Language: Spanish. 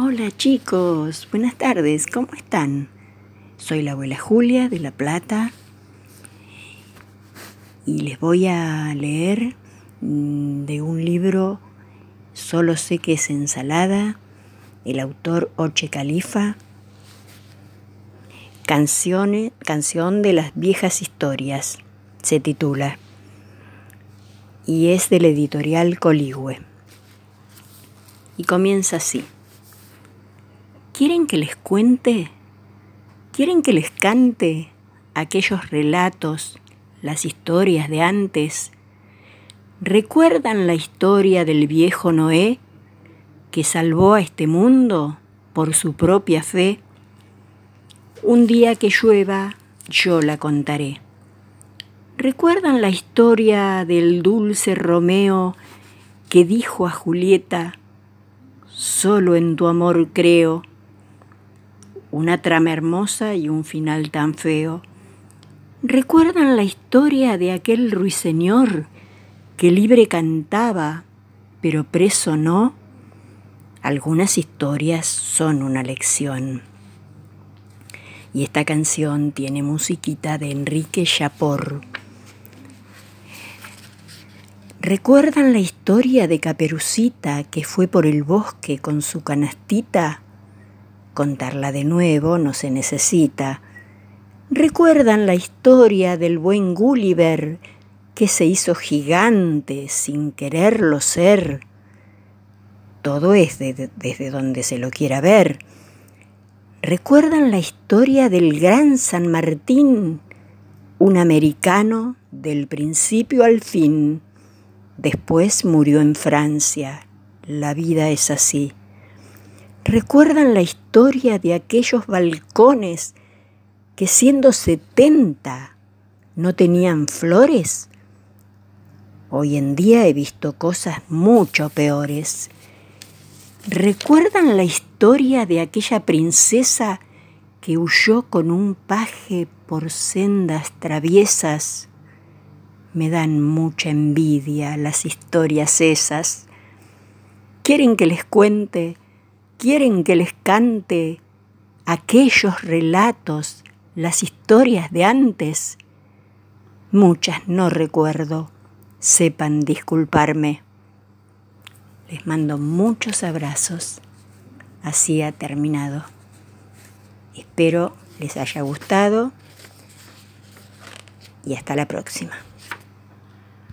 Hola chicos, buenas tardes, ¿cómo están? Soy la abuela Julia de La Plata y les voy a leer mm, de un libro, Solo sé que es ensalada, el autor Oche Califa, Canción de las viejas historias, se titula, y es del editorial Coligüe. Y comienza así. ¿Quieren que les cuente? ¿Quieren que les cante aquellos relatos, las historias de antes? ¿Recuerdan la historia del viejo Noé que salvó a este mundo por su propia fe? Un día que llueva, yo la contaré. ¿Recuerdan la historia del dulce Romeo que dijo a Julieta, solo en tu amor creo? Una trama hermosa y un final tan feo. ¿Recuerdan la historia de aquel ruiseñor que libre cantaba, pero preso no? Algunas historias son una lección. Y esta canción tiene musiquita de Enrique Chapor. ¿Recuerdan la historia de Caperucita que fue por el bosque con su canastita? Contarla de nuevo no se necesita. ¿Recuerdan la historia del buen Gulliver que se hizo gigante sin quererlo ser? Todo es desde donde se lo quiera ver. ¿Recuerdan la historia del gran San Martín, un americano del principio al fin? Después murió en Francia. La vida es así. ¿Recuerdan la historia de aquellos balcones que siendo setenta no tenían flores? Hoy en día he visto cosas mucho peores. ¿Recuerdan la historia de aquella princesa que huyó con un paje por sendas traviesas? Me dan mucha envidia las historias esas. ¿Quieren que les cuente? ¿Quieren que les cante aquellos relatos, las historias de antes? Muchas no recuerdo. Sepan disculparme. Les mando muchos abrazos. Así ha terminado. Espero les haya gustado y hasta la próxima.